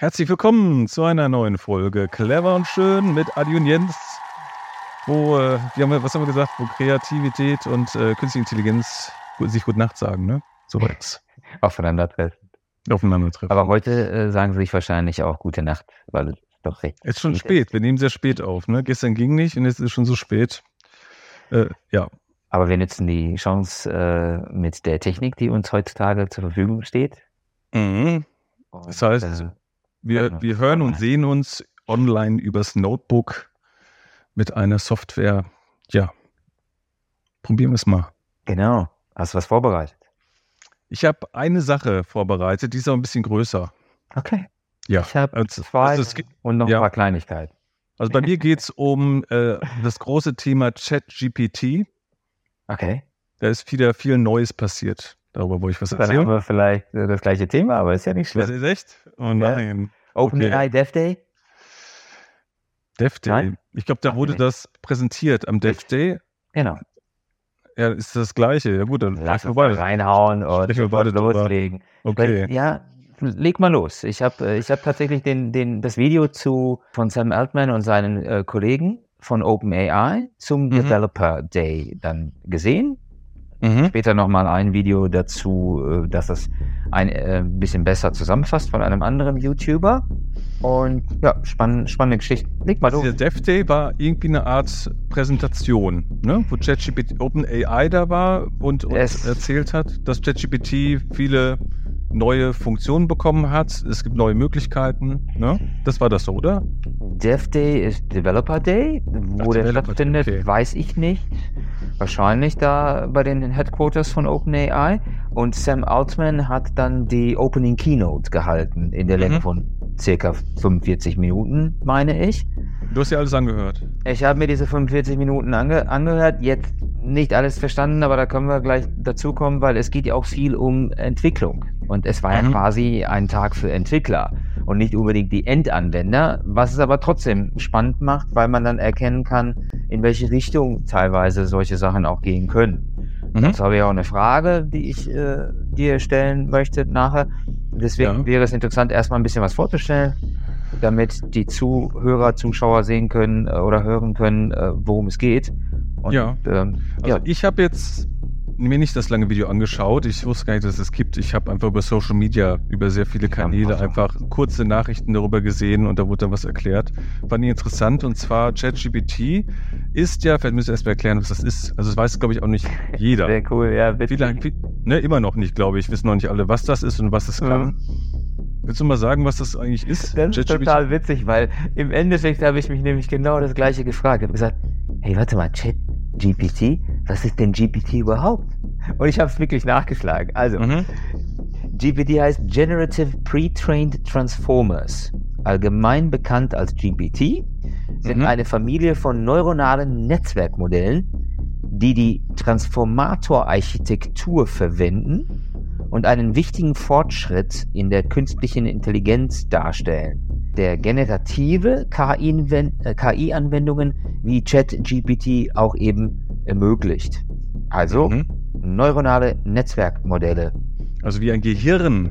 Herzlich willkommen zu einer neuen Folge Clever und Schön mit Adi und Jens. Wo, äh, wir haben, was haben wir gesagt? Wo Kreativität und äh, Künstliche Intelligenz sich Gute Nacht sagen, ne? So was. Aufeinandertreffen. Aufeinandertreffen. Aber heute äh, sagen sie sich wahrscheinlich auch Gute Nacht, weil es doch recht. Es ist schon spät. Wir nehmen sehr spät auf, ne? Gestern ging nicht und jetzt ist es schon so spät. Äh, ja. Aber wir nutzen die Chance äh, mit der Technik, die uns heutzutage zur Verfügung steht. Mhm. Das heißt, wir, wir hören und sehen uns online übers Notebook mit einer Software. Ja, probieren wir es mal. Genau. Hast du was vorbereitet? Ich habe eine Sache vorbereitet, die ist auch ein bisschen größer. Okay. Ja. Ich habe Also, zwei also und noch ja. ein paar Kleinigkeiten. Also bei mir geht es um äh, das große Thema ChatGPT. Okay. Da ist wieder viel Neues passiert. Darüber wollte ich was Dann haben erzählen. wir vielleicht äh, das gleiche Thema, aber ist ja nicht schlimm. ist echt? Oh nein. OpenAI Dev Day? Dev Day. Nein? Ich glaube, da Ach, wurde nee. das präsentiert am Dev Day. Genau. Ja, ist das gleiche. Ja gut, dann Lass uns mal reinhauen und wir beide loslegen. Okay. Weil, ja, leg mal los. Ich habe ich hab tatsächlich den, den, das Video zu, von Sam Altman und seinen äh, Kollegen von OpenAI zum Mhm. Developer Day dann gesehen. Mhm. Später nochmal ein Video dazu, äh, dass das ein äh, bisschen besser zusammenfasst von einem anderen YouTuber. Und ja, spann, spannende Geschichte. Leg mal los. Dieser Dev Day war irgendwie eine Art Präsentation, ne? wo ChatGPT OpenAI da war und uns Es- erzählt hat, dass ChatGPT viele neue Funktionen bekommen hat. Es gibt neue Möglichkeiten. Ne? Das war das so, oder? Dev Day ist Developer Day. Wo Ach, der Developer Day, stattfindet, okay. weiß ich nicht. Wahrscheinlich da bei den Headquarters von OpenAI. Und Sam Altman hat dann die Opening Keynote gehalten in der Länge Mhm. von circa 45 Minuten, meine ich. Du hast ja alles angehört. Ich habe mir diese 45 Minuten ange angehört, jetzt nicht alles verstanden, aber da können wir gleich dazu kommen, weil es geht ja auch viel um Entwicklung. Und es war ja Mhm. quasi ein Tag für Entwickler und nicht unbedingt die Endanwender, was es aber trotzdem spannend macht, weil man dann erkennen kann, in welche Richtung teilweise solche Sachen auch gehen können. Mhm. Dazu habe ich auch eine Frage, die ich äh, dir stellen möchte nachher. Deswegen Ja. wäre es interessant, erstmal ein bisschen was vorzustellen, damit die Zuhörer, Zuschauer sehen können äh, oder hören können, äh, worum es geht. Und, Ja. Ähm, Also ja. ich habe jetzt mir nicht das lange Video angeschaut. Ich wusste gar nicht, dass es gibt. Ich habe einfach über Social Media, über sehr viele Kanäle einfach kurze Nachrichten darüber gesehen und da wurde dann was erklärt. Fand ich interessant und zwar ChatGPT ist ja, vielleicht müssen wir erstmal erklären, was das ist. Also das weiß, glaube ich, auch nicht jeder. Sehr cool, ja, bitte. Viele, viel- ne, immer noch nicht, glaube ich. Wissen noch nicht alle, was das ist und was es kann. Willst du mal sagen, was das eigentlich ist? Das ist ChatGPT? total witzig, weil im Endeffekt habe ich mich nämlich genau das gleiche gefragt. Ich habe gesagt, hey, warte mal, Chat GPT, was ist denn GPT überhaupt? Und ich habe es wirklich nachgeschlagen. Also, Mhm. GPT heißt Generative Pre-Trained Transformers. Allgemein bekannt als GPT, sind Mhm. eine Familie von neuronalen Netzwerkmodellen, die die Transformatorarchitektur verwenden und einen wichtigen Fortschritt in der künstlichen Intelligenz darstellen. Der generative KI-Anwen- äh, KI-Anwendungen wie ChatGPT auch eben ermöglicht. Also Mhm. neuronale Netzwerkmodelle. Also wie ein Gehirn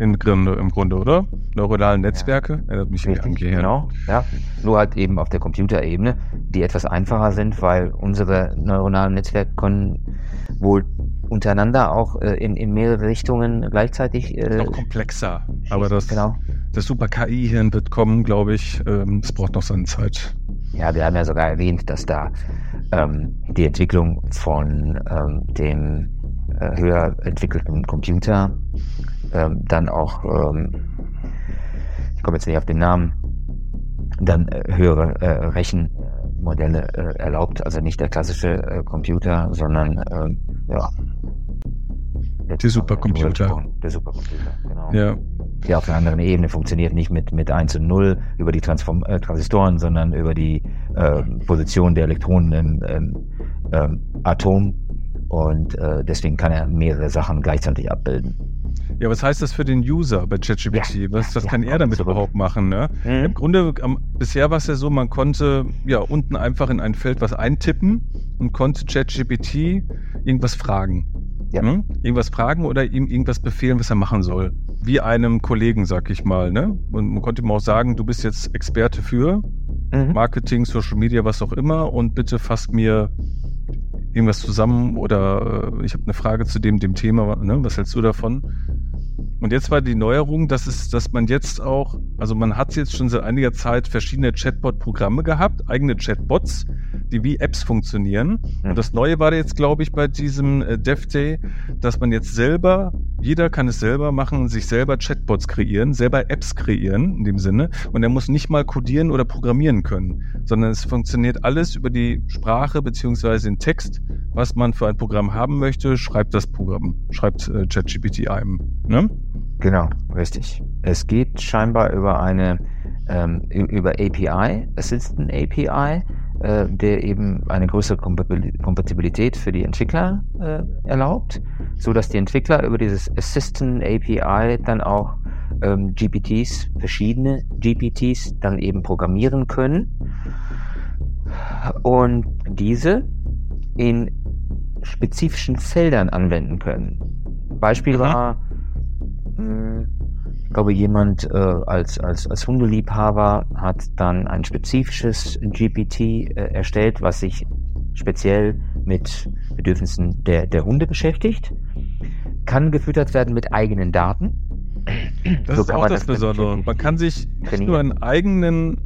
im Grunde, im Grunde oder? Neuronale Netzwerke? Erinnert mich an ein Gehirn. genau. Ja. Nur halt eben auf der Computerebene, die etwas einfacher sind, weil unsere neuronalen Netzwerke können wohl untereinander auch äh, in, in mehrere Richtungen gleichzeitig. Äh, Noch komplexer. Aber das, genau. das super KI-Hirn wird kommen, glaube ich. Ähm, Es braucht noch seine Zeit. Ja, wir haben ja sogar erwähnt, dass da ähm, die Entwicklung von ähm, dem äh, höher entwickelten Computer ähm, dann auch, ähm, ich komme jetzt nicht auf den Namen, dann äh, höhere äh, Rechenmodelle äh, erlaubt. Also nicht der klassische äh, Computer, sondern ähm, ja. Die Supercomputer. Der Supercomputer, genau Ja. die auf einer anderen Ebene funktioniert, nicht mit, mit 1 und 0 über die Transform äh, Transistoren, sondern über die äh, Position der Elektronen im ähm, ähm, Atom. Und äh, deswegen kann er mehrere Sachen gleichzeitig abbilden. Ja, was heißt das für den User bei ChatGPT? Ja. Was, was Ja, kann er damit zurück. überhaupt machen? Ne? Mhm. Im Grunde, am, bisher war es ja so, man konnte ja unten einfach in ein Feld was eintippen und konnte ChatGPT irgendwas fragen. Ja. Hm? Irgendwas fragen oder ihm irgendwas befehlen, was er machen soll. wie einem Kollegen, sag ich mal. Ne? Und man konnte ihm auch sagen, du bist jetzt Experte für mhm. Marketing, Social Media, was auch immer und bitte fasst mir irgendwas zusammen oder äh, ich habe eine Frage zu dem, dem Thema, ne? was hältst du davon? Und jetzt war die Neuerung, dass es, dass man jetzt auch, also man hat jetzt schon seit einiger Zeit verschiedene Chatbot-Programme gehabt, eigene Chatbots, die wie Apps funktionieren. Und das Neue war jetzt, glaube ich, bei diesem äh, Dev Day, dass man jetzt selber, jeder kann es selber machen, sich selber Chatbots kreieren, selber Apps kreieren in dem Sinne. Und er muss nicht mal codieren oder programmieren können, sondern es funktioniert alles über die Sprache beziehungsweise den Text, was man für ein Programm haben möchte, schreibt das Programm, schreibt äh, ChatGPT einem. Ne? Genau, richtig. Es geht scheinbar über eine ähm, über API, Assistant API, äh, der eben eine größere Kompatibilität für die Entwickler äh, erlaubt, so dass die Entwickler über dieses Assistant API dann auch ähm, GPTs, verschiedene GPTs dann eben programmieren können und diese in spezifischen Feldern anwenden können. Beispiel war ich glaube, jemand äh, als, als, als Hundeliebhaber hat dann ein spezifisches GPT äh, erstellt, was sich speziell mit Bedürfnissen der, der Hunde beschäftigt. Kann gefüttert werden mit eigenen Daten. Das so ist auch das, das Besondere. Man kann sich nicht nur einen eigenen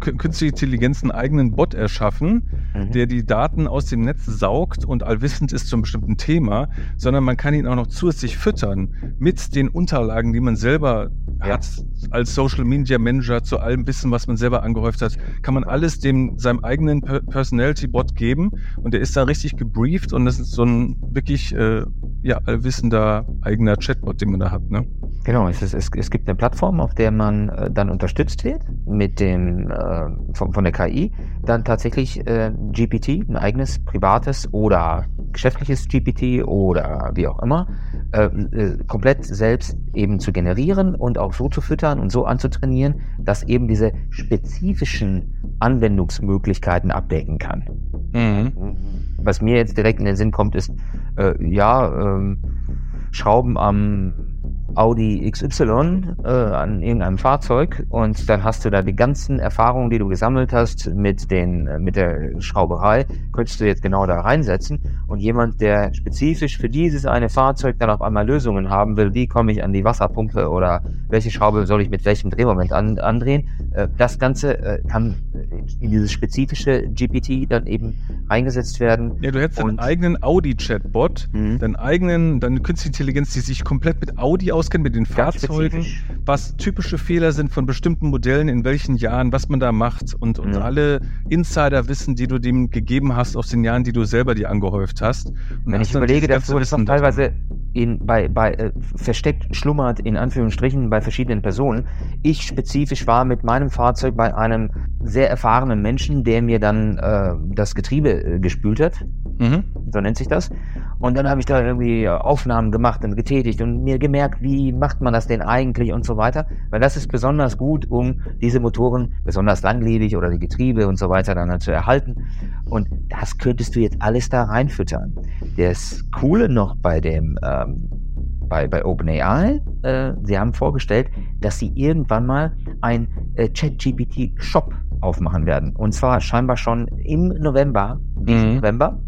künstliche Intelligenz einen eigenen Bot erschaffen, mhm. der die Daten aus dem Netz saugt und allwissend ist zum bestimmten Thema, sondern man kann ihn auch noch zusätzlich füttern mit den Unterlagen, die man selber ja. hat als Social Media Manager zu allem Wissen, was man selber angehäuft hat, kann man alles dem seinem eigenen Personality Bot geben und der ist da richtig gebrieft und das ist so ein wirklich äh, ja allwissender eigener Chatbot, den man da hat, ne? Genau, es, ist, es, es gibt eine Plattform, auf der man äh, dann unterstützt wird mit dem äh, von, von der KI, dann tatsächlich äh, GPT, ein eigenes privates oder geschäftliches GPT oder wie auch immer, äh, äh, komplett selbst eben zu generieren und auch so zu füttern und so anzutrainieren, dass eben diese spezifischen Anwendungsmöglichkeiten abdecken kann. Mhm. Was mir jetzt direkt in den Sinn kommt, ist, äh, ja, ähm, Schrauben am Audi XY äh, an irgendeinem Fahrzeug und dann hast du da die ganzen Erfahrungen, die du gesammelt hast mit den äh, mit der Schrauberei, könntest du jetzt genau da reinsetzen. Und jemand, der spezifisch für dieses eine Fahrzeug dann auf einmal Lösungen haben will, wie komme ich an die Wasserpumpe oder welche Schraube soll ich mit welchem Drehmoment an, andrehen, äh, das Ganze äh, kann in dieses spezifische GPT dann eben eingesetzt werden. Ja, du hättest einen eigenen Audi-Chatbot, mhm. deinen eigenen, deine künstliche Intelligenz, die sich komplett mit Audi auskennt, mit den Fahrzeugen, was typische Fehler sind von bestimmten Modellen, in welchen Jahren, was man da macht und, und mhm. alle Insider-Wissen, die du dem gegeben hast aus den Jahren, die du selber dir angehäuft hast. Und Wenn ich überlege, dass du das teilweise in, bei, bei äh, versteckt schlummert, in Anführungsstrichen, bei verschiedenen Personen. Ich spezifisch war mit meinem Fahrzeug bei einem sehr erfahrenen Menschen, der mir dann äh, das Getriebe äh, gespült hat. Mhm. So nennt sich das. Und dann habe ich da irgendwie Aufnahmen gemacht und getätigt und mir gemerkt, wie macht man das denn eigentlich und so weiter. Weil das ist besonders gut, um diese Motoren besonders langlebig oder die Getriebe und so weiter dann zu erhalten. Und das könntest du jetzt alles da reinfüttern. Das Coole noch bei dem ähm, bei, bei OpenAI, äh, sie haben vorgestellt, dass sie irgendwann mal ein äh, ChatGPT-Shop aufmachen werden. Und zwar scheinbar schon im November, diesen mhm. November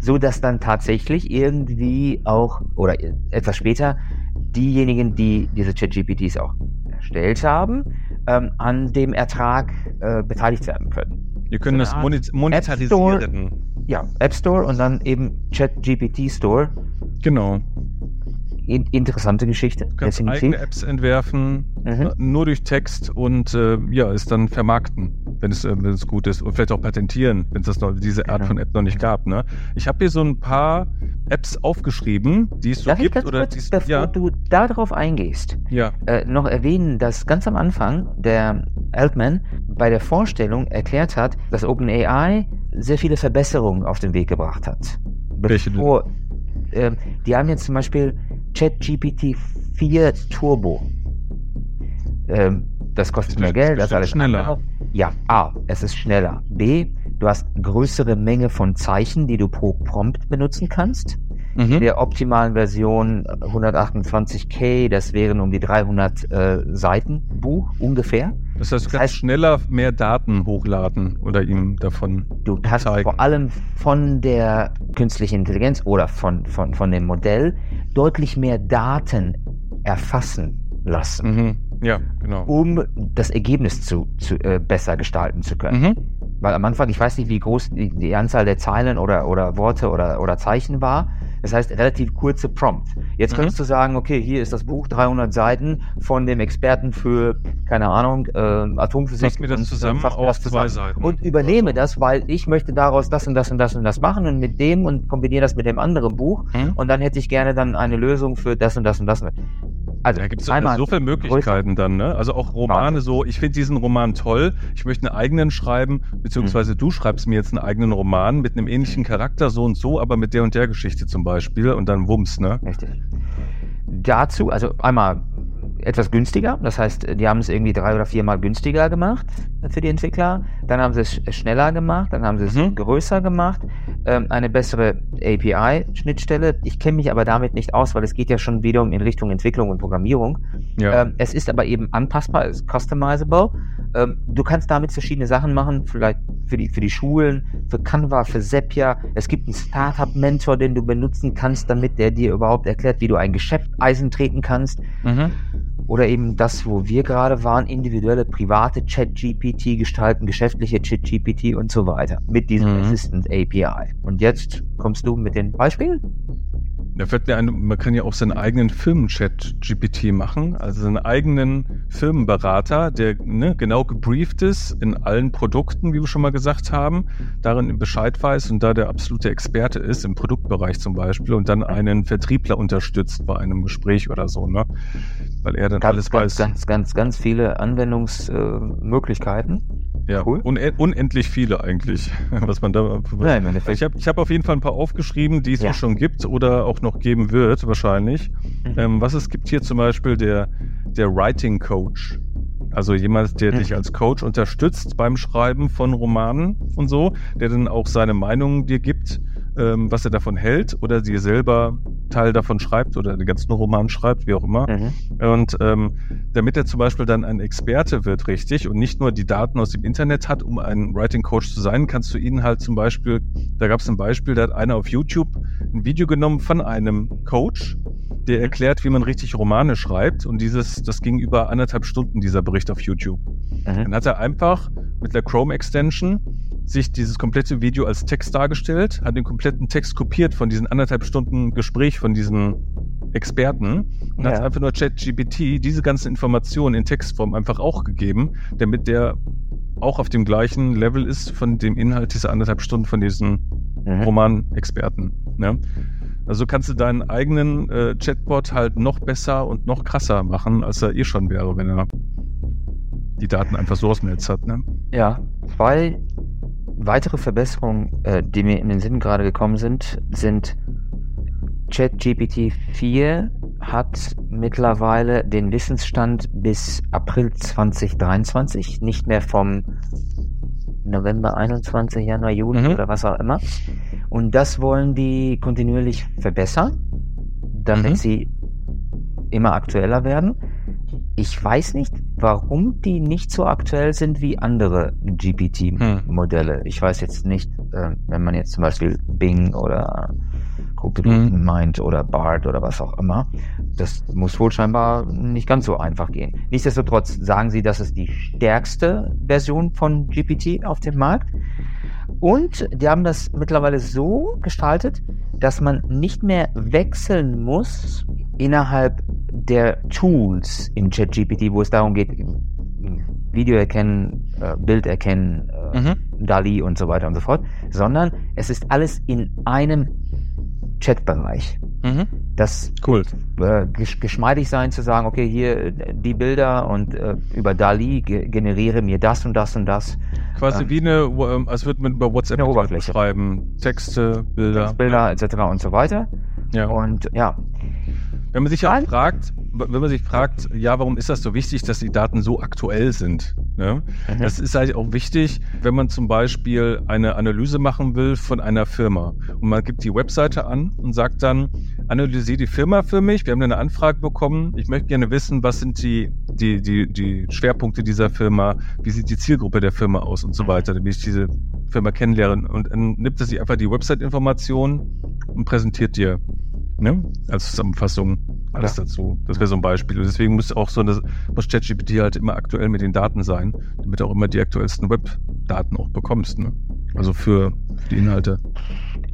so dass dann tatsächlich irgendwie auch oder etwas später diejenigen, die diese ChatGPTs auch erstellt haben, ähm, an dem Ertrag äh, beteiligt werden können. Wir können so das monetarisieren. ja, App Store und dann eben ChatGPT Store. Genau interessante Geschichte. Du kannst definitiv. eigene Apps entwerfen, mhm. Nur durch Text und äh, ja, es dann vermarkten, wenn es, äh, wenn es gut ist. Und vielleicht auch patentieren, wenn es noch, diese Art genau. von App noch nicht gab. Ne? Ich habe hier so ein paar Apps aufgeschrieben, die es so Darf gibt. oder kurz, bevor ja. du darauf eingehst, ja. äh, noch erwähnen, dass ganz am Anfang der Altman bei der Vorstellung erklärt hat, dass OpenAI sehr viele Verbesserungen auf den Weg gebracht hat. Bevor, äh, die haben jetzt zum Beispiel ChatGPT 4 Turbo. Ähm, das kostet mehr Geld, das ist alles schneller. Andere. Ja, A, es ist schneller. B, du hast größere Menge von Zeichen, die du pro Prompt benutzen kannst. Mhm. In der optimalen Version 128K, das wären um die 300 äh, Seiten Buch ungefähr. Das heißt, du kannst heißt, schneller mehr Daten hochladen oder ihm davon Du hast zeigen. vor allem von der künstlichen Intelligenz oder von, von, von dem Modell deutlich mehr Daten erfassen lassen. Mhm. Ja, genau. Um das Ergebnis zu, zu äh, besser gestalten zu können. Mhm. Weil am Anfang, ich weiß nicht, wie groß die, die Anzahl der Zeilen oder, oder Worte oder, oder Zeichen war. Das heißt, relativ kurze Prompts. Jetzt mhm. könntest du sagen, okay, hier ist das Buch, 300 Seiten von dem Experten für, keine Ahnung, äh, Atomphysik. Fass mir das zusammen auf zwei Seiten. Und übernehme das, weil ich möchte daraus das und das und das und das machen und mit dem und kombiniere das mit dem anderen Buch. Mhm. Und dann hätte ich gerne dann eine Lösung für das und das und das. Also, da gibt es so viele Möglichkeiten dann, ne? Also auch Romane so, ich finde diesen Roman toll, ich möchte einen eigenen schreiben, beziehungsweise mhm. du schreibst mir jetzt einen eigenen Roman mit einem ähnlichen Charakter, so und so, aber mit der und der Geschichte zum Beispiel und dann Wumms, ne? Richtig. Dazu, also einmal etwas günstiger. Das heißt, die haben es irgendwie drei oder viermal günstiger gemacht für die Entwickler. Dann haben sie es schneller gemacht, dann haben sie es mhm. größer gemacht, ähm, eine bessere API-Schnittstelle. Ich kenne mich aber damit nicht aus, weil es geht ja schon wieder in Richtung Entwicklung und Programmierung. Ja. Ähm, es ist aber eben anpassbar, es ist customizable. Ähm, du kannst damit verschiedene Sachen machen, vielleicht für die, für die Schulen, für Canva, für Zapier. Es gibt einen Startup-Mentor, den du benutzen kannst, damit der dir überhaupt erklärt, wie du ein Geschäft Eisen treten kannst. Mhm. Oder eben das, wo wir gerade waren, individuelle private Chat-GPT gestalten, geschäftliche Chat-GPT und so weiter mit diesem mhm. Assistant API. Und jetzt kommst du mit den Beispielen? Da fällt mir ein, man kann ja auch seinen eigenen Firmenchat GPT machen, also seinen eigenen Firmenberater, der ne, genau gebrieft ist in allen Produkten, wie wir schon mal gesagt haben, darin Bescheid weiß und da der absolute Experte ist, im Produktbereich zum Beispiel, und dann einen Vertriebler unterstützt bei einem Gespräch oder so, ne? Weil er dann ganz, alles ganz, weiß. Ganz, ganz, ganz viele Anwendungsmöglichkeiten. Ja, cool. unendlich viele eigentlich, was man da. Was, ja, ich habe ich hab auf jeden Fall ein paar aufgeschrieben, die es ja. schon gibt oder auch noch geben wird, wahrscheinlich. Mhm. Ähm, was es gibt hier zum Beispiel der, der Writing Coach. Also jemand, der mhm. dich als Coach unterstützt beim Schreiben von Romanen und so, der dann auch seine Meinung dir gibt ähm, was er davon hält oder dir selber Teil davon schreibt oder den ganzen Roman schreibt, wie auch immer. Mhm. Und ähm, damit er zum Beispiel dann ein Experte wird, richtig, und nicht nur die Daten aus dem Internet hat, um ein Writing Coach zu sein, kannst du ihn halt zum Beispiel, da gab es ein Beispiel, da hat einer auf YouTube ein Video genommen von einem Coach, der erklärt, wie man richtig Romane schreibt. Und dieses, das ging über anderthalb Stunden, dieser Bericht auf YouTube. Mhm. Dann hat er einfach mit der Chrome Extension sich dieses komplette Video als Text dargestellt, hat den kompletten Text kopiert von diesen anderthalb Stunden Gespräch von diesen Experten und ja. hat einfach nur ChatGPT diese ganzen Informationen in Textform einfach auch gegeben, damit der auch auf dem gleichen Level ist von dem Inhalt dieser anderthalb Stunden von diesen mhm. Roman-Experten. Ne? Also kannst du deinen eigenen äh, Chatbot halt noch besser und noch krasser machen, als er eh schon wäre, wenn er die Daten einfach so aus dem Netz hat. Ne? Ja, weil weitere Verbesserungen, äh, die mir in den Sinn gerade gekommen sind, sind ChatGPT 4 hat mittlerweile den Wissensstand bis April 2023, nicht mehr vom November 21, Januar, Juli mhm. oder was auch immer. Und das wollen die kontinuierlich verbessern, damit mhm. sie immer aktueller werden. Ich weiß nicht, warum die nicht so aktuell sind wie andere GPT-Modelle. Hm. Ich weiß jetzt nicht, äh, wenn man jetzt zum Beispiel Bing oder Google hm. meint oder BART oder was auch immer. Das muss wohl scheinbar nicht ganz so einfach gehen. Nichtsdestotrotz sagen sie, das ist die stärkste Version von GPT auf dem Markt. Und die haben das mittlerweile so gestaltet, dass man nicht mehr wechseln muss innerhalb der Tools in ChatGPT, wo es darum geht, Video erkennen, äh, Bild erkennen, äh, mhm. DALI und so weiter und so fort, sondern es ist alles in einem Chatbereich. Mhm. Das cool. Äh, geschmeidig sein zu sagen, okay, hier die Bilder und äh, über DALI ge generiere mir das und das und das. Quasi ähm, wie eine, ähm, als würde man über WhatsApp eine Oberfläche schreiben, Texte, Bilder. Bilder etc. und so weiter. Ja. Und ja, Wenn man sich ja fragt, wenn man sich fragt, ja, warum ist das so wichtig, dass die Daten so aktuell sind? Ne? Mhm. Das ist halt auch wichtig, wenn man zum Beispiel eine Analyse machen will von einer Firma und man gibt die Webseite an und sagt dann, analysiere die Firma für mich. Wir haben eine Anfrage bekommen. Ich möchte gerne wissen, was sind die, die, die, die Schwerpunkte dieser Firma? Wie sieht die Zielgruppe der Firma aus und so weiter, damit ich diese Firma kennenlernen. Und dann nimmt er sich einfach die Website-Information und präsentiert dir ne, als Zusammenfassung alles ja. dazu. Das wäre so ein Beispiel. Und deswegen muss auch so eine, muss ChatGPT halt immer aktuell mit den Daten sein, damit du auch immer die aktuellsten Webdaten auch bekommst. Ne? Also für die Inhalte.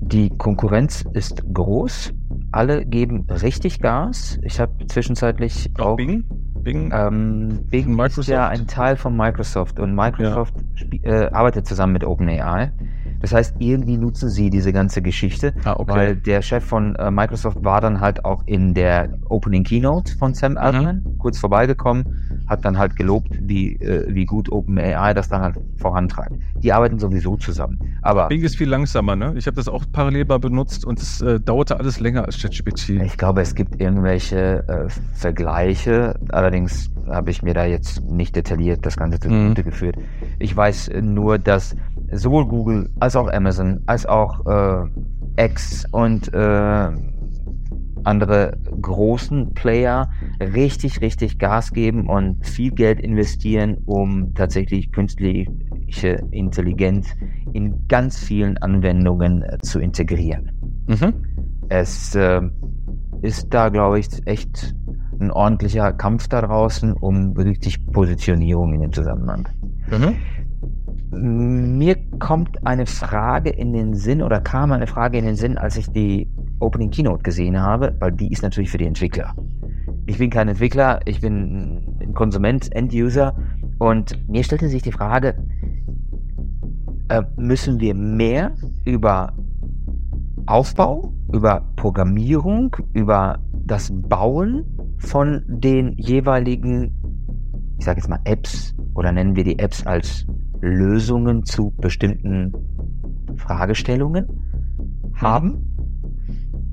Die Konkurrenz ist groß. Alle geben richtig Gas. Ich habe zwischenzeitlich auch, auch Bing? Bing, ähm, Bing ist ja ein Teil von Microsoft und Microsoft ja. äh, arbeitet zusammen mit OpenAI. Das heißt, irgendwie nutzen sie diese ganze Geschichte, ah, okay. weil der Chef von äh, Microsoft war dann halt auch in der Opening Keynote von Sam Altman mhm. kurz vorbeigekommen, hat dann halt gelobt, wie, äh, wie gut OpenAI das dann halt vorantreibt. Die arbeiten sowieso zusammen. Aber Bing ist viel langsamer, ne? Ich habe das auch parallel mal benutzt und es äh, dauerte alles länger als ChatGPT. Ich glaube, es gibt irgendwelche äh, Vergleiche. Allerdings habe ich mir da jetzt nicht detailliert das Ganze zu mhm. geführt. Ich weiß nur, dass sowohl Google als auch Amazon, als auch äh, X und äh, andere großen Player richtig, richtig Gas geben und viel Geld investieren, um tatsächlich künstliche Intelligenz in ganz vielen Anwendungen äh, zu integrieren. Mhm. Es äh, ist da, glaube ich, echt ein ordentlicher Kampf da draußen um richtig Positionierung in dem Zusammenhang. Mhm. Mir kommt eine Frage in den Sinn oder kam eine Frage in den Sinn, als ich die Opening Keynote gesehen habe, weil die ist natürlich für die Entwickler. Ich bin kein Entwickler, ich bin ein Konsument, End-User und mir stellte sich die Frage, äh, müssen wir mehr über Aufbau, über Programmierung, über das Bauen von den jeweiligen, ich sage jetzt mal Apps oder nennen wir die Apps als Lösungen zu bestimmten Fragestellungen haben?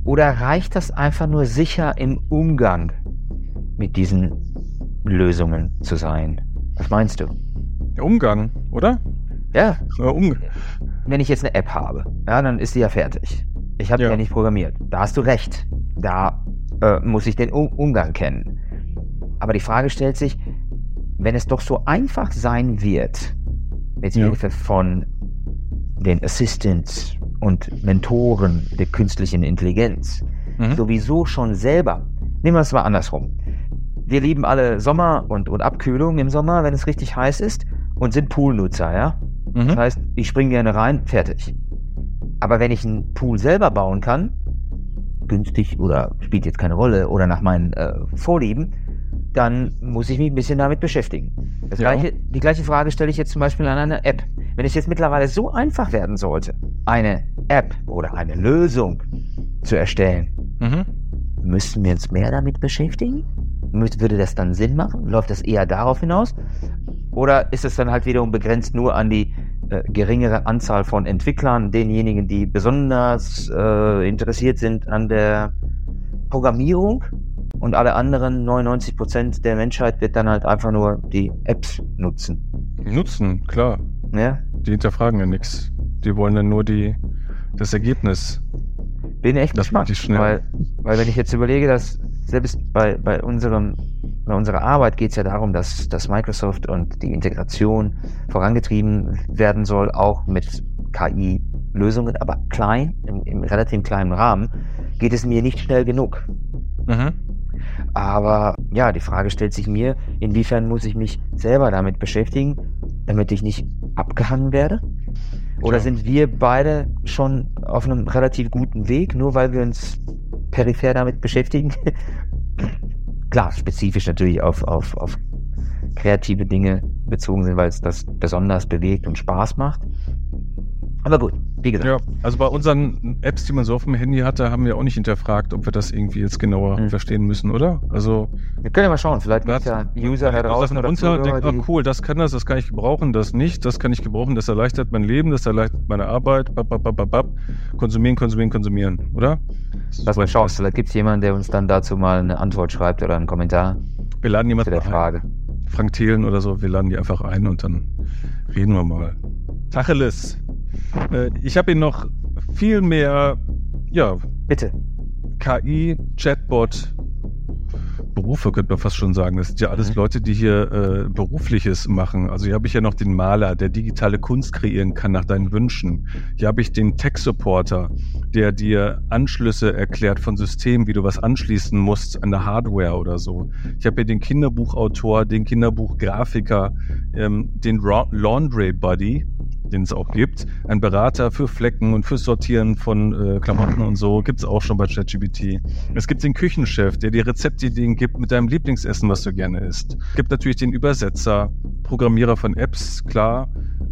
Oder reicht das einfach nur sicher im Umgang mit diesen Lösungen zu sein? Was meinst du? Der Umgang, oder? Ja. Um Wenn ich jetzt eine App habe, ja, dann ist sie ja fertig. Ich habe ja. ja nicht programmiert. Da hast du recht. Da äh, muss ich den um Umgang kennen. Aber die Frage stellt sich, wenn es doch so einfach sein wird, mit ja. Hilfe von den Assistants und Mentoren der künstlichen Intelligenz mhm. sowieso schon selber. Nehmen wir es mal andersrum. Wir lieben alle Sommer und, und Abkühlung im Sommer, wenn es richtig heiß ist und sind Poolnutzer, ja? Mhm. Das heißt, ich springe gerne rein, fertig. Aber wenn ich einen Pool selber bauen kann, günstig oder spielt jetzt keine Rolle oder nach meinen äh, Vorlieben, dann muss ich mich ein bisschen damit beschäftigen. Ja. gleiche, die gleiche Frage stelle ich jetzt zum Beispiel an eine App. Wenn es jetzt mittlerweile so einfach werden sollte, eine App oder eine Lösung zu erstellen, mhm. müssten wir uns mehr damit beschäftigen? Würde das dann Sinn machen? Läuft das eher darauf hinaus? Oder ist es dann halt wiederum begrenzt nur an die äh, geringere Anzahl von Entwicklern, denjenigen, die besonders äh, interessiert sind an der Programmierung und alle anderen 99 Prozent der Menschheit wird dann halt einfach nur die Apps nutzen. Nutzen, klar. Ja. Die hinterfragen ja nichts. Die wollen dann nur die, das Ergebnis. Bin echt das gespannt, ich schnell. Weil, weil wenn ich jetzt überlege, dass selbst bei, bei unserem bei unserer Arbeit geht es ja darum, dass, dass Microsoft und die Integration vorangetrieben werden soll, auch mit KI-Lösungen, aber klein, im, im relativ kleinen Rahmen, geht es mir nicht schnell genug. Mhm. Aber ja, die Frage stellt sich mir, inwiefern muss ich mich selber damit beschäftigen, damit ich nicht abgehangen werde? Oder ja. sind wir beide schon auf einem relativ guten Weg, nur weil wir uns peripher damit beschäftigen? Klar, spezifisch natürlich auf, auf, auf kreative Dinge bezogen sind, weil es das besonders bewegt und Spaß macht. Aber gut, wie gesagt. Ja, also bei unseren Apps, die man so auf dem Handy hatte, haben wir auch nicht hinterfragt, ob wir das irgendwie jetzt genauer hm. verstehen müssen, oder? Also. Wir können ja mal schauen, vielleicht gibt es ja User da draußen oder Zuhörer, denkt, oh, cool, das kann das, das kann ich gebrauchen, das nicht, das kann ich gebrauchen, das erleichtert mein Leben, das erleichtert meine Arbeit, bap, bap, bap, bap, konsumieren, konsumieren, konsumieren, oder? Lass mal schauen, vielleicht gibt es jemanden, der uns dann dazu mal eine Antwort schreibt oder einen Kommentar. Wir laden jemanden der Frage. Frank Thelen oder so, wir laden die einfach ein und dann reden wir mal. Tacheles. Äh, ich habe ihn noch viel mehr, ja. Bitte. KI, Chatbot, Berufe, könnte man fast schon sagen. Das sind ja alles mhm. Leute, die hier äh, Berufliches machen. Also hier habe ich ja noch den Maler, der digitale Kunst kreieren kann nach deinen Wünschen. Hier habe ich den Tech-Supporter, der dir Anschlüsse erklärt von Systemen, wie du was anschließen musst an der Hardware oder so. Ich habe hier den Kinderbuchautor, den Kinderbuchgrafiker, ähm, den Laundry Buddy, den es auch gibt. Ein Berater für Flecken und fürs Sortieren von äh, Klamotten und so gibt es auch schon bei ChatGPT. Es gibt den Küchenchef, der dir Rezeptideen gibt mit deinem Lieblingsessen, was du gerne isst. Es gibt natürlich den Übersetzer, Programmierer von Apps, klar.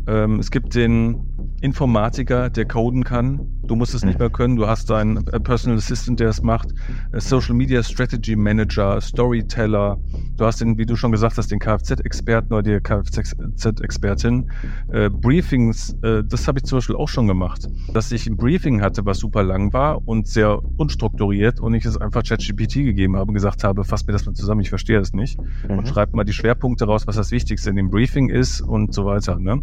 Ähm, es gibt den Informatiker, der coden kann. Du musst es nicht mehr können. Du hast einen Personal Assistant, der es macht. Social Media Strategy Manager, Storyteller. Du hast den, wie du schon gesagt hast, den Kfz-Experten oder die Kfz-Expertin. Äh, Briefings, äh, das habe ich zum Beispiel auch schon gemacht. Dass ich ein Briefing hatte, was super lang war und sehr unstrukturiert und ich es einfach ChatGPT gegeben habe und gesagt habe, fass mir das mal zusammen, ich verstehe es nicht. Mhm. Und schreib mal die Schwerpunkte raus, was das Wichtigste in dem Briefing ist und so weiter. Ne?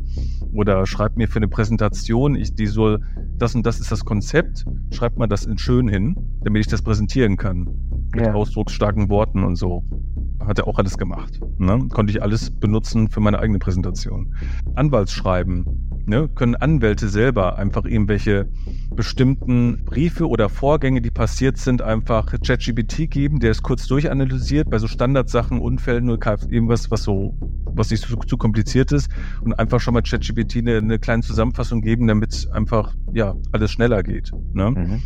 Oder schreib mir für eine Präsentation, ich, die soll, das und das ist das Konzept, schreibt man das in schön hin, damit ich das präsentieren kann. Mit ja. ausdrucksstarken Worten und so. Hat er auch alles gemacht. Ne? Konnte ich alles benutzen für meine eigene Präsentation. Anwaltsschreiben. Ne? Können Anwälte selber einfach irgendwelche bestimmten Briefe oder Vorgänge, die passiert sind, einfach ChatGPT geben, der es kurz durchanalysiert, bei so Standardsachen, Unfällen oder irgendwas, was so was nicht zu, zu kompliziert ist und einfach schon mal ChatGPT eine, eine kleine Zusammenfassung geben, damit einfach ja alles schneller geht. Ne? Mhm.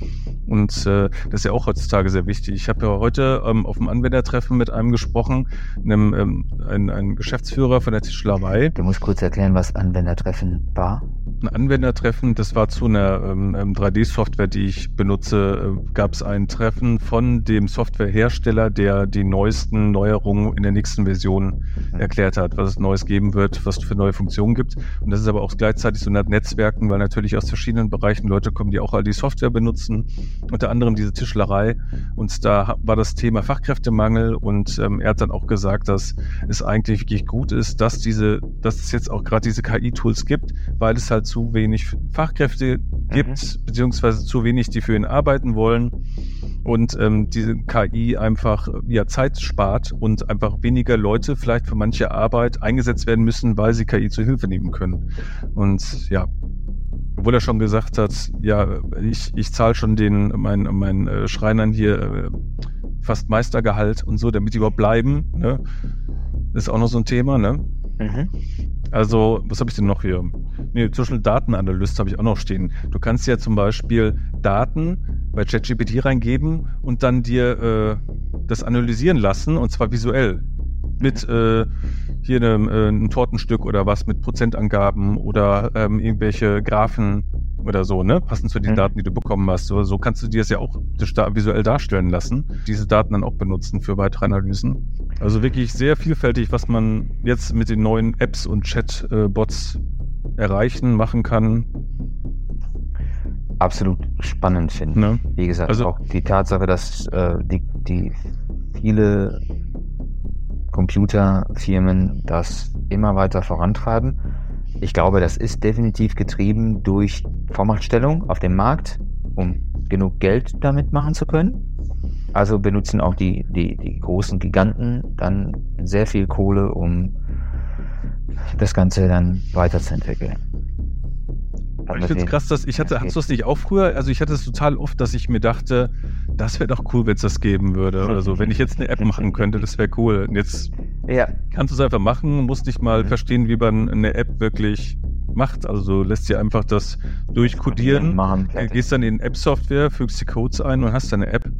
Und äh, das ist ja auch heutzutage sehr wichtig. Ich habe ja heute ähm, auf dem Anwendertreffen mit einem gesprochen, einem ähm, ein, ein Geschäftsführer von der Tischlerei. Du musst kurz erklären, was Anwendertreffen war. Ein Anwendertreffen, das war zu einer ähm, 3D-Software, ähm, die ich benutze, äh, gab es ein Treffen von dem Softwarehersteller, der die neuesten Neuerungen in der nächsten Version mhm. erklärt hat was es Neues geben wird, was es für neue Funktionen gibt. Und das ist aber auch gleichzeitig so ein Netzwerken, weil natürlich aus verschiedenen Bereichen Leute kommen, die auch all die Software benutzen, unter anderem diese Tischlerei. Und da war das Thema Fachkräftemangel und ähm, hat dann auch gesagt, dass es eigentlich wirklich gut ist, dass diese, dass es jetzt auch gerade diese KI-Tools gibt, weil es halt zu wenig Fachkräfte gibt, mhm. beziehungsweise zu wenig, die für ihn arbeiten wollen und ähm, diese KI einfach ja Zeit spart und einfach weniger Leute vielleicht für manche Arbeit eingesetzt werden müssen, weil sie KI zur Hilfe nehmen können. Und ja, obwohl er schon gesagt hat, ja, ich, ich zahle schon den meinen mein, äh, Schreinern hier äh, fast Meistergehalt und so, damit die überhaupt bleiben. Ne? ist auch noch so ein Thema, ne? Mhm. Also, was habe ich denn noch hier? Nee, zwischen Datenanalyst habe ich auch noch stehen. Du kannst ja zum Beispiel Daten bei ChatGPT reingeben und dann dir äh, das analysieren lassen und zwar visuell. Mit äh, hier einem, äh, einem Tortenstück oder was mit Prozentangaben oder ähm, irgendwelche Graphen oder so, ne? Passend zu den mhm. Daten, die du bekommen hast. So, so kannst du dir das ja auch visuell darstellen lassen. Diese Daten dann auch benutzen für weitere Analysen. Also wirklich sehr vielfältig, was man jetzt mit den neuen Apps und Chatbots erreichen, machen kann. Absolut spannend finde. Ne? Wie gesagt, also, auch die Tatsache, dass äh, die, die viele Computerfirmen das immer weiter vorantreiben. Ich glaube, das ist definitiv getrieben durch Vormachtstellung auf dem Markt, um genug Geld damit machen zu können. Also benutzen auch die, die, die großen Giganten dann sehr viel Kohle, um das Ganze dann weiterzuentwickeln. Ich finde es krass, dass ich hatte, hast du das nicht auch früher? Also ich hatte es total oft, dass ich mir dachte, das wäre doch cool, wenn es das geben würde oder so. Wenn ich jetzt eine App machen könnte, das wäre cool. Und jetzt ja. kannst du es einfach machen, musst nicht mal verstehen, wie man eine App wirklich macht. Also lässt sie einfach das durchkodieren, machen, gehst dann in App-Software, fügst die Codes ein und hast deine App.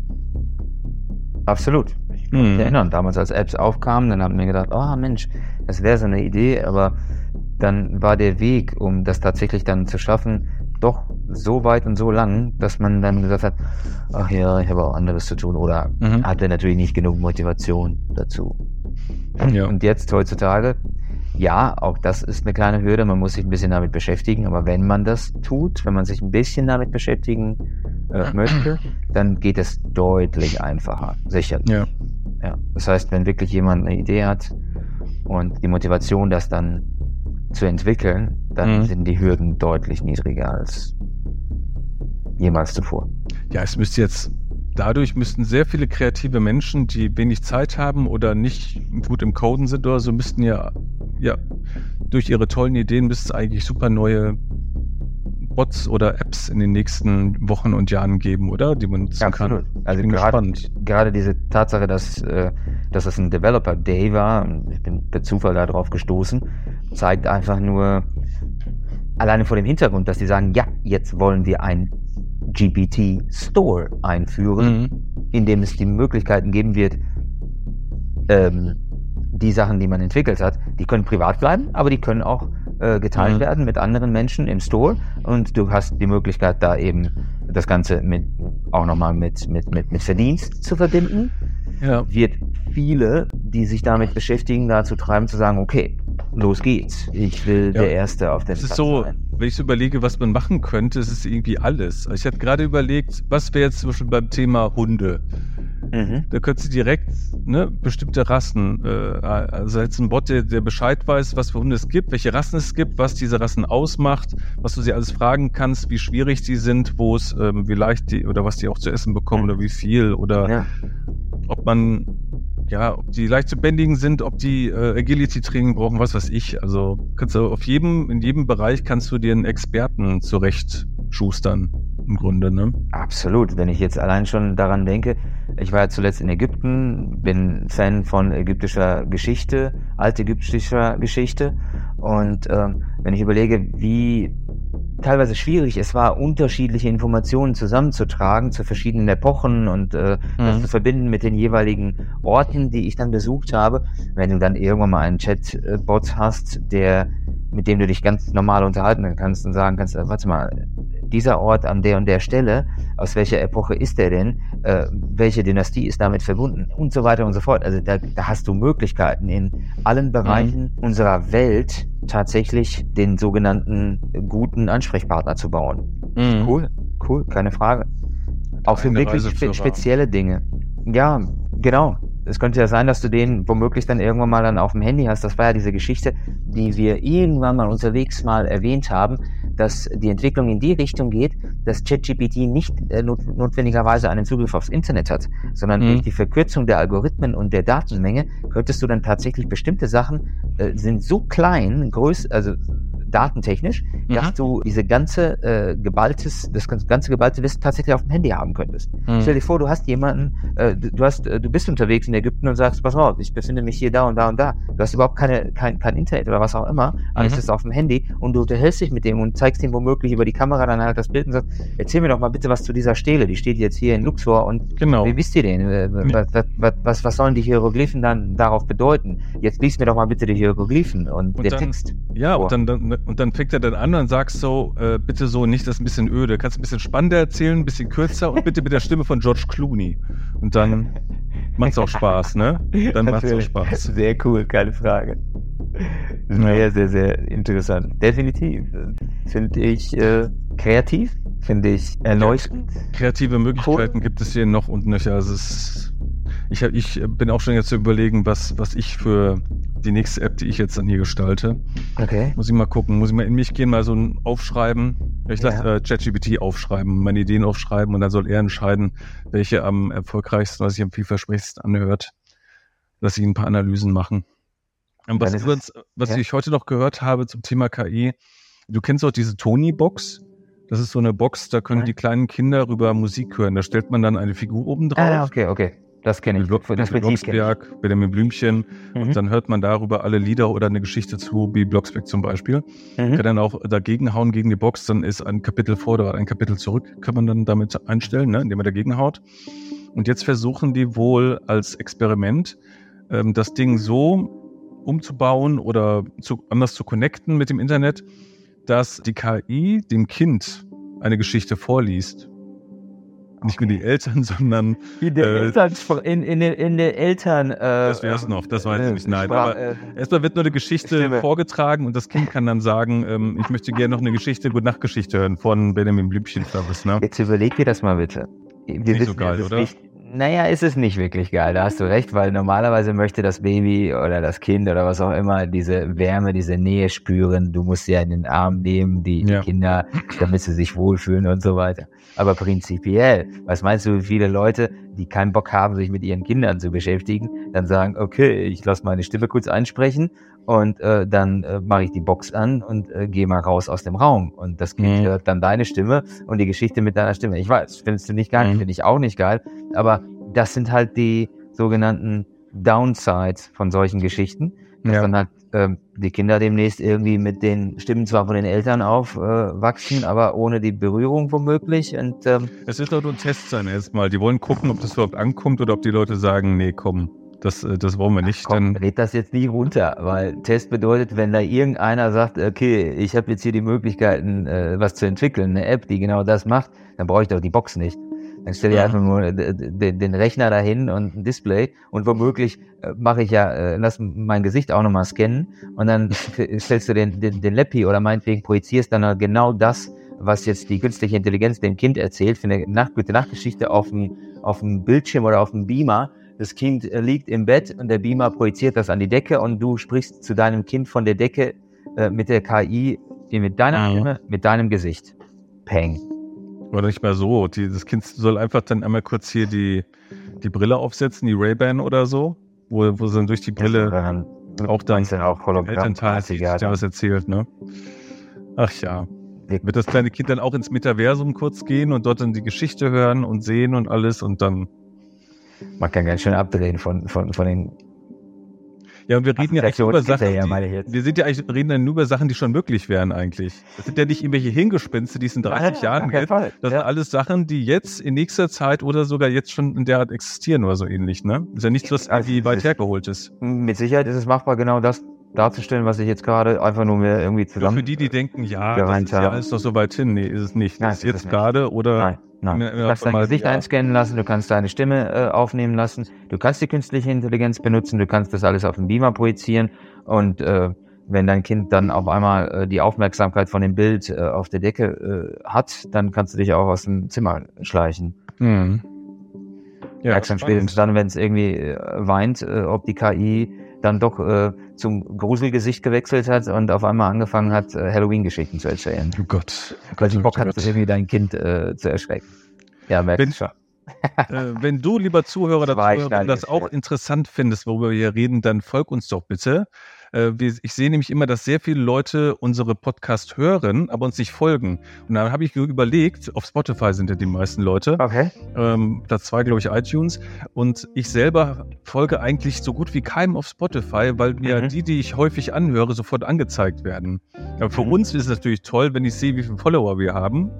Absolut. Ich kann mich hm. erinnern, damals als Apps aufkamen, dann haben wir gedacht, oh Mensch, das wäre so eine Idee, aber dann war der Weg, um das tatsächlich dann zu schaffen, doch so weit und so lang, dass man dann gesagt hat, ach ja, ich habe auch anderes zu tun oder mhm. hatte natürlich nicht genug Motivation dazu. Ja. Und jetzt heutzutage, ja, auch das ist eine kleine Hürde, man muss sich ein bisschen damit beschäftigen, aber wenn man das tut, wenn man sich ein bisschen damit beschäftigen äh, möchte, dann geht es deutlich einfacher, sicher. Ja. ja. Das heißt, wenn wirklich jemand eine Idee hat und die Motivation, das dann zu entwickeln, dann mhm. sind die Hürden deutlich niedriger als jemals zuvor. Ja, es müsste jetzt, dadurch müssten sehr viele kreative Menschen, die wenig Zeit haben oder nicht gut im Coden sind oder so, müssten ja, ja, durch ihre tollen Ideen müsste es eigentlich super neue Bots oder Apps in den nächsten Wochen und Jahren geben, oder? Die man nutzen ja, kann. Also gerade, gerade diese Tatsache, dass, äh, dass es ein Developer Day war, ich bin per Zufall darauf gestoßen, zeigt einfach nur alleine vor dem Hintergrund, dass sie sagen, ja, jetzt wollen wir ein GPT Store einführen, mhm. in dem es die Möglichkeiten geben wird, ähm, die Sachen, die man entwickelt hat, die können privat bleiben, aber die können auch äh, geteilt mhm. werden mit anderen Menschen im Store und du hast die Möglichkeit, da eben das Ganze mit auch nochmal mit, mit, mit, mit Verdienst zu verbinden. Ja. Wird viele, die sich damit beschäftigen, dazu treiben zu sagen, okay, los geht's. Ich will ja. der Erste auf dem Es ist so, sein. wenn ich so überlege, was man machen könnte, ist es irgendwie alles. Ich habe gerade überlegt, was wäre jetzt zum Beispiel beim Thema Hunde? Mhm. Da könntest du direkt ne, bestimmte Rassen, äh, also jetzt ein Bot, der, der Bescheid weiß, was für Hunde es gibt, welche Rassen es gibt, was diese Rassen ausmacht, was du sie alles fragen kannst, wie schwierig die sind, wo es, ähm, wie leicht die oder was die auch zu essen bekommen mhm. oder wie viel oder ja. ob man ja, ob die leicht zu bändigen sind, ob die äh, Agility-Training brauchen, was weiß ich. Also kannst du auf jedem, in jedem Bereich kannst du dir einen Experten zurecht schustern, im Grunde, ne? Absolut. Wenn ich jetzt allein schon daran denke, ich war ja zuletzt in Ägypten, bin Fan von ägyptischer Geschichte, altägyptischer Geschichte. Und ähm, wenn ich überlege, wie teilweise schwierig es war, unterschiedliche Informationen zusammenzutragen zu verschiedenen Epochen und äh, mhm. das zu verbinden mit den jeweiligen Orten, die ich dann besucht habe. Wenn du dann irgendwann mal einen Chatbot hast, der mit dem du dich ganz normal unterhalten kannst und sagen kannst, äh, warte mal, dieser Ort an der und der Stelle, aus welcher Epoche ist der denn, äh, welche Dynastie ist damit verbunden und so weiter und so fort. Also da, da hast du Möglichkeiten in allen Bereichen mhm. unserer Welt tatsächlich den sogenannten guten Ansprechpartner zu bauen. Mhm. Cool, cool, keine Frage. Auch für wirklich spe spezielle Dinge. Ja, genau es könnte ja sein, dass du den womöglich dann irgendwann mal dann auf dem Handy hast. Das war ja diese Geschichte, die wir irgendwann mal unterwegs mal erwähnt haben, dass die Entwicklung in die Richtung geht, dass ChatGPT nicht äh, not notwendigerweise einen Zugriff aufs Internet hat, sondern mhm. durch die Verkürzung der Algorithmen und der Datenmenge könntest du dann tatsächlich bestimmte Sachen äh, sind so klein, größ, also datentechnisch, mhm. dass du diese ganze äh, geballtes, das ganze geballte Wissen tatsächlich auf dem Handy haben könntest. Mhm. Stell dir vor, du hast jemanden, äh, du hast, äh, du bist unterwegs in Ägypten und sagst, pass auf, ich befinde mich hier da und da und da. Du hast überhaupt keine, kein, kein Internet oder was auch immer, alles mhm. ist auf dem Handy und du unterhältst dich mit dem und zeigst ihm womöglich über die Kamera dann halt das Bild und sagst, erzähl mir doch mal bitte was zu dieser Stele, die steht jetzt hier in Luxor und genau. wie wisst ihr denn? Äh, was, was, was, was sollen die Hieroglyphen dann darauf bedeuten? Jetzt liest mir doch mal bitte die Hieroglyphen und, und den dann, Text. Ja, vor. und dann, dann, und dann fängt er dann an und sagst so, äh, bitte so nicht, das ist ein bisschen öde. Kannst ein bisschen spannender erzählen, ein bisschen kürzer und bitte mit der Stimme von George Clooney. Und dann macht es auch Spaß, ne? Dann macht es auch Spaß. Sehr cool, keine Frage. Sehr, sehr, sehr interessant. Definitiv. Finde ich äh, kreativ, finde ich erleuchtend. Kreative Möglichkeiten cool. gibt es hier noch und nöcher. Also es ich, ich bin auch schon jetzt zu überlegen, was, was ich für die nächste App, die ich jetzt dann hier gestalte. Okay. Muss ich mal gucken, muss ich mal in mich gehen, mal so ein Aufschreiben. Ich lasse ja. äh, ChatGPT aufschreiben, meine Ideen aufschreiben und dann soll er entscheiden, welche am erfolgreichsten, was sich am vielversprechendsten anhört. Lass ich ein paar Analysen machen. Und was, übrigens, was ja. ich heute noch gehört habe zum Thema KI, du kennst auch diese Tony-Box. Das ist so eine Box, da können die kleinen Kinder rüber Musik hören. Da stellt man dann eine Figur oben drauf. Ah, okay, okay. Das kenne ich. Block, das Blocksberg, Benjamin Blümchen. Mhm. Und dann hört man darüber alle Lieder oder eine Geschichte zu, wie Blocksberg zum Beispiel. Mhm. Kann dann auch dagegen hauen gegen die Box, dann ist ein Kapitel vor oder ein Kapitel zurück, kann man dann damit einstellen, ne, indem man dagegen haut. Und jetzt versuchen die wohl als Experiment ähm, das Ding so umzubauen oder zu, anders zu connecten mit dem Internet, dass die KI dem Kind eine Geschichte vorliest. Nicht nur die Eltern, sondern In der Äh, Eltern, in, in, den- in der Eltern. Äh, das wäre es noch, das weiß ich nicht. Nein, Sprach- aber äh, erstmal wird nur eine Geschichte Stimme. vorgetragen und das Kind kann dann sagen, ähm, ich möchte gerne noch eine Geschichte, Gute Nachtgeschichte hören von Benjamin Blümchen, glaube ich. Ne? Jetzt überleg dir das mal bitte. Wir Nicht so wissen, geil, es ist oder? Nicht, naja, ist es nicht wirklich geil, da hast du recht, weil normalerweise möchte das Baby oder das Kind oder was auch immer diese Wärme, diese Nähe spüren. Du musst sie ja in den Arm nehmen, die Ja. Kinder, damit sie sich wohlfühlen und so weiter. Aber prinzipiell, was meinst du, wie viele Leute, die keinen Bock haben, sich mit ihren Kindern zu beschäftigen, dann sagen, okay, ich lasse meine Stimme kurz einsprechen und äh, dann äh, mache ich die Box an und äh, gehe mal raus aus dem Raum. Und das Kind Mhm. hört dann deine Stimme und die Geschichte mit deiner Stimme. Ich weiß, findest du nicht geil, Mhm. finde ich auch nicht geil, aber das sind halt die sogenannten Downsides von solchen Geschichten, dass Ja. dann halt ähm, die Kinder demnächst irgendwie mit den Stimmen zwar von den Eltern aufwachsen, äh, aber ohne die Berührung womöglich. Und ähm, Es ist doch nur ein Test sein erstmal. Die wollen gucken, ob das überhaupt ankommt oder ob die Leute sagen, nee, komm, das, äh, das wollen wir nicht. komm, Dann, red das jetzt nicht runter, weil Test bedeutet, wenn da irgendeiner sagt, okay, ich habe jetzt hier die Möglichkeiten, äh, was zu entwickeln, eine App, die genau das macht, dann brauche ich doch die Box nicht. Dann stelle ich Ja. einfach nur d- d- den Rechner dahin und ein Display und womöglich äh, mache ich ja, äh, lass mein Gesicht auch nochmal scannen und dann stellst du den, den, den Lappy oder meinetwegen projizierst dann genau das, was jetzt die künstliche Intelligenz dem Kind erzählt, für eine Nacht, gute Nachtgeschichte auf dem, auf dem Bildschirm oder auf dem Beamer. Das Kind äh, liegt im Bett und der Beamer projiziert das an die Decke und du sprichst zu deinem Kind von der Decke äh, mit der KI, mit deiner Mhm. Stimme, mit deinem Gesicht. Peng. oder nicht mal so. Die, das Kind soll einfach dann einmal kurz hier die, die Brille aufsetzen, die Ray-Ban oder so, wo, wo sie dann durch die Brille dann auch dann dann auch Elternteil sich was erzählt, ne? Ach ja. Wird das kleine Kind dann auch ins Metaversum kurz gehen und dort dann die Geschichte hören und sehen und alles und dann. Man kann ganz schön abdrehen von, von, von den Ja, und wir reden ja eigentlich über Sachen. ja, Die, wir sind ja eigentlich, reden ja nur über Sachen, die schon möglich wären eigentlich. Das sind ja nicht irgendwelche Hingespinste, die es in 30 Jahren gibt. Fall. Das sind alles Sachen, die jetzt in nächster Zeit oder sogar jetzt schon in der Art existieren oder so ähnlich, ne? Ist ja nichts, was Also, irgendwie das weit hergeholt ist. Mit Sicherheit ist es machbar, genau das darzustellen, was ich jetzt gerade einfach nur mir irgendwie zusammen. für die, die denken, ja, das ist ja alles noch so weit hin. Nee, ist es nicht. Nein, das ist ist jetzt nicht. gerade oder Nein, nein. Du kannst dein Gesicht ja. einscannen lassen, du kannst deine Stimme äh, aufnehmen lassen, du kannst die künstliche Intelligenz benutzen, du kannst das alles auf den Beamer projizieren und äh, wenn dein Kind dann auf einmal äh, die Aufmerksamkeit von dem Bild äh, auf der Decke äh, hat, dann kannst du dich auch aus dem Zimmer schleichen. Hm. Ja, Merkst dann spätestens dann, wenn es irgendwie äh, weint, äh, ob die KI dann doch äh, zum Gruselgesicht gewechselt hat und auf einmal angefangen hat, äh, Halloween-Geschichten zu erzählen. Oh Gott. Weil sie Oh Bock Gott. hat, irgendwie dein Kind äh, zu erschrecken. Ja, merkst Wenn- du schon. äh, wenn du, lieber Zuhörer, Das ich dazu, das auch interessant findest, worüber wir hier reden, dann folg uns doch bitte. Äh, ich sehe nämlich immer, dass sehr viele Leute unsere Podcast hören, aber uns nicht folgen. Und da habe ich überlegt, auf Spotify sind ja die meisten Leute, Okay. ähm, Platz zwei, glaube ich, iTunes. Und ich selber folge eigentlich so gut wie keinem auf Spotify, weil mir Mhm. die, die ich häufig anhöre, sofort angezeigt werden. Aber für Mhm. uns ist es natürlich toll, wenn ich sehe, wie viele Follower wir haben.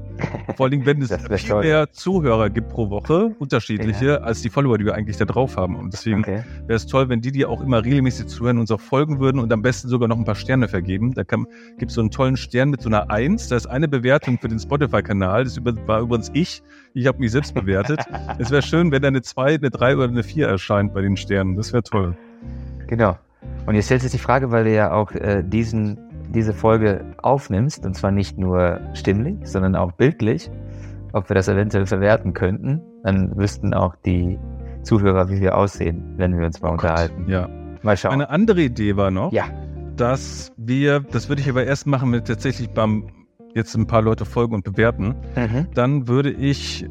Vor allem, wenn es viel toll. mehr Zuhörer gibt pro Woche, unterschiedliche, als die Follower, die wir eigentlich da drauf haben. Und deswegen Okay. wäre es toll, wenn die, die auch immer regelmäßig zuhören, uns auch folgen würden und am besten sogar noch ein paar Sterne vergeben. Da gibt es so einen tollen Stern mit so einer Eins. Da ist eine Bewertung für den Spotify-Kanal. Das über, war übrigens ich. Ich habe mich selbst bewertet. es wäre schön, wenn da eine Zwei, eine Drei oder eine Vier erscheint bei den Sternen. Das wäre toll. Genau. Und jetzt stellt sich die Frage, weil du ja auch äh, diesen, diese Folge aufnimmst, und zwar nicht nur stimmlich, sondern auch bildlich, ob wir das eventuell verwerten könnten, dann wüssten auch die Zuhörer, wie wir aussehen, wenn wir uns mal unterhalten. Ja. Mal schauen. Eine andere Idee war noch, Ja. dass wir, das würde ich aber erst machen, wenn tatsächlich beim jetzt ein paar Leute folgen und bewerten. Mhm. dann würde ich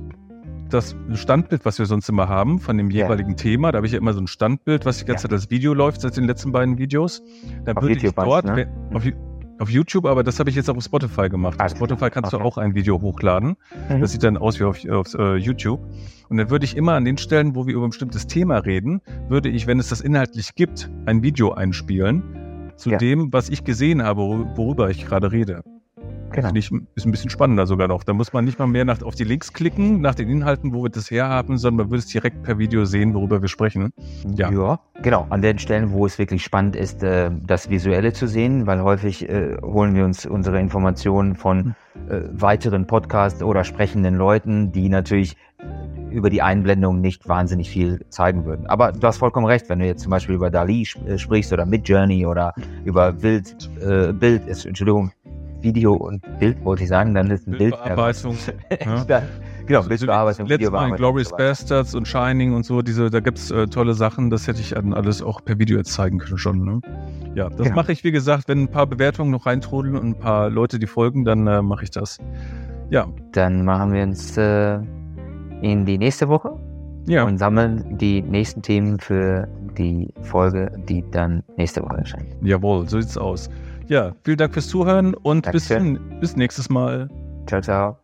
das Standbild, was wir sonst immer haben, von dem Ja. jeweiligen Thema, da habe ich ja immer so ein Standbild, was die ganze Ja. Zeit als Video läuft, seit den letzten beiden Videos. Dann Auf würde YouTube ich dort, ne? auf, auf YouTube, aber das habe ich jetzt auch auf Spotify gemacht. Alles auf Spotify kannst du Okay. auch ein Video hochladen. Mhm. Das sieht dann aus wie auf, auf äh, YouTube. Und dann würde ich immer an den Stellen, wo wir über ein bestimmtes Thema reden, würde ich, wenn es das inhaltlich gibt, ein Video einspielen zu Ja. dem, was ich gesehen habe, wor- worüber ich gerade rede. Genau. Finde ich, ist ein bisschen spannender sogar noch. Da muss man nicht mal mehr nach, auf die Links klicken, nach den Inhalten, wo wir das herhaben, sondern man würde es direkt per Video sehen, worüber wir sprechen. Ja. ja, genau. An den Stellen, wo es wirklich spannend ist, äh, das Visuelle zu sehen, weil häufig äh, holen wir uns unsere Informationen von äh, weiteren Podcasts oder sprechenden Leuten, die natürlich über die Einblendung nicht wahnsinnig viel zeigen würden. Aber du hast vollkommen recht, wenn du jetzt zum Beispiel über Dali sp sprichst oder Midjourney oder über Bild, äh, Bild, Entschuldigung, Video und Bild wollte ich sagen, dann ist ein Bild. Bildbearbeitung. ja. genau, Bildbearbeitung. Letztes Mal Glorious Bastards und Shining und so, diese, da gibt es äh, tolle Sachen, das hätte ich dann alles auch per Video jetzt zeigen können schon. Ne? Ja, das genau. mache ich, wie gesagt, wenn ein paar Bewertungen noch reintrudeln und ein paar Leute, die folgen, dann äh, mache ich das. Ja. Dann machen wir uns äh, in die nächste Woche ja. und sammeln die nächsten Themen für die Folge, die dann nächste Woche erscheint. Jawohl, so sieht's aus. Ja, vielen Dank fürs Zuhören und bis, bis nächstes Mal. Ciao, ciao.